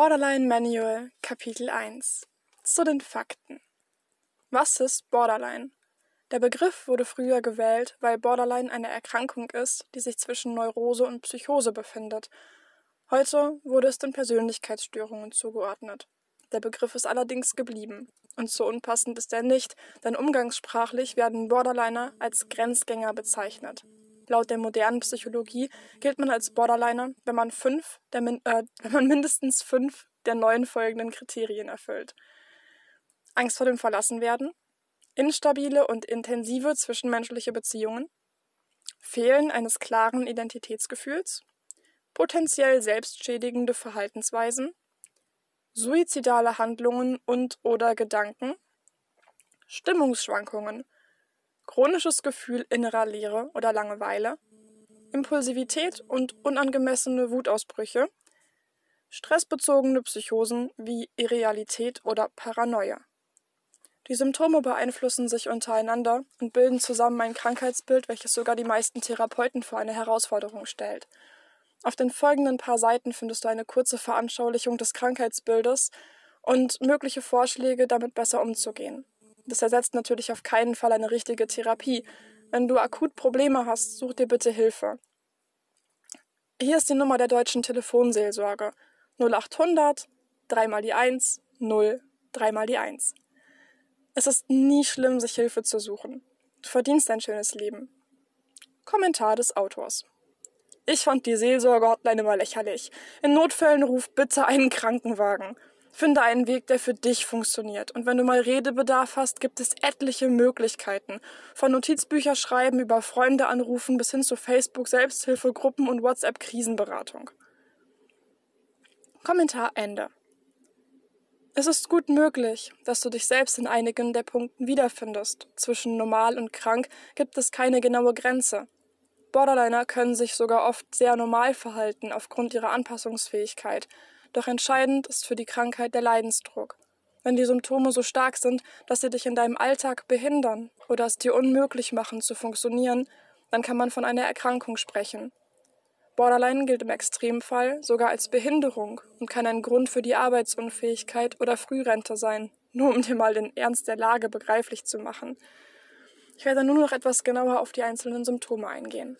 Borderline Manual Kapitel 1 Zu den Fakten Was ist Borderline? Der Begriff wurde früher gewählt, weil Borderline eine Erkrankung ist, die sich zwischen Neurose und Psychose befindet. Heute wurde es den Persönlichkeitsstörungen zugeordnet. Der Begriff ist allerdings geblieben. Und so unpassend ist er nicht, denn umgangssprachlich werden Borderliner als Grenzgänger bezeichnet. Laut der modernen Psychologie gilt man als Borderliner, wenn man, fünf der, äh, wenn man mindestens fünf der neun folgenden Kriterien erfüllt. Angst vor dem Verlassenwerden, instabile und intensive zwischenmenschliche Beziehungen, Fehlen eines klaren Identitätsgefühls, potenziell selbstschädigende Verhaltensweisen, suizidale Handlungen und oder Gedanken, Stimmungsschwankungen, chronisches Gefühl innerer Leere oder Langeweile, Impulsivität und unangemessene Wutausbrüche, stressbezogene Psychosen wie Irrealität oder Paranoia. Die Symptome beeinflussen sich untereinander und bilden zusammen ein Krankheitsbild, welches sogar die meisten Therapeuten vor eine Herausforderung stellt. Auf den folgenden paar Seiten findest du eine kurze Veranschaulichung des Krankheitsbildes und mögliche Vorschläge, damit besser umzugehen. Das ersetzt natürlich auf keinen Fall eine richtige Therapie. Wenn du akut Probleme hast, such dir bitte Hilfe. Hier ist die Nummer der deutschen Telefonseelsorge 0800 3 mal die 1 0 3 mal die 1. Es ist nie schlimm, sich Hilfe zu suchen. Du verdienst ein schönes Leben. Kommentar des Autors. Ich fand die Seelsorge-Hotline immer lächerlich. In Notfällen ruf bitte einen Krankenwagen. Finde einen Weg, der für dich funktioniert. Und wenn du mal Redebedarf hast, gibt es etliche Möglichkeiten. Von Notizbücher schreiben über Freunde anrufen bis hin zu Facebook Selbsthilfegruppen und WhatsApp Krisenberatung. Kommentar Ende. Es ist gut möglich, dass du dich selbst in einigen der Punkten wiederfindest. Zwischen normal und krank gibt es keine genaue Grenze. Borderliner können sich sogar oft sehr normal verhalten aufgrund ihrer Anpassungsfähigkeit, doch entscheidend ist für die Krankheit der Leidensdruck. Wenn die Symptome so stark sind, dass sie dich in deinem Alltag behindern oder es dir unmöglich machen zu funktionieren, dann kann man von einer Erkrankung sprechen. Borderline gilt im Extremfall sogar als Behinderung und kann ein Grund für die Arbeitsunfähigkeit oder Frührente sein, nur um dir mal den Ernst der Lage begreiflich zu machen. Ich werde nun noch etwas genauer auf die einzelnen Symptome eingehen.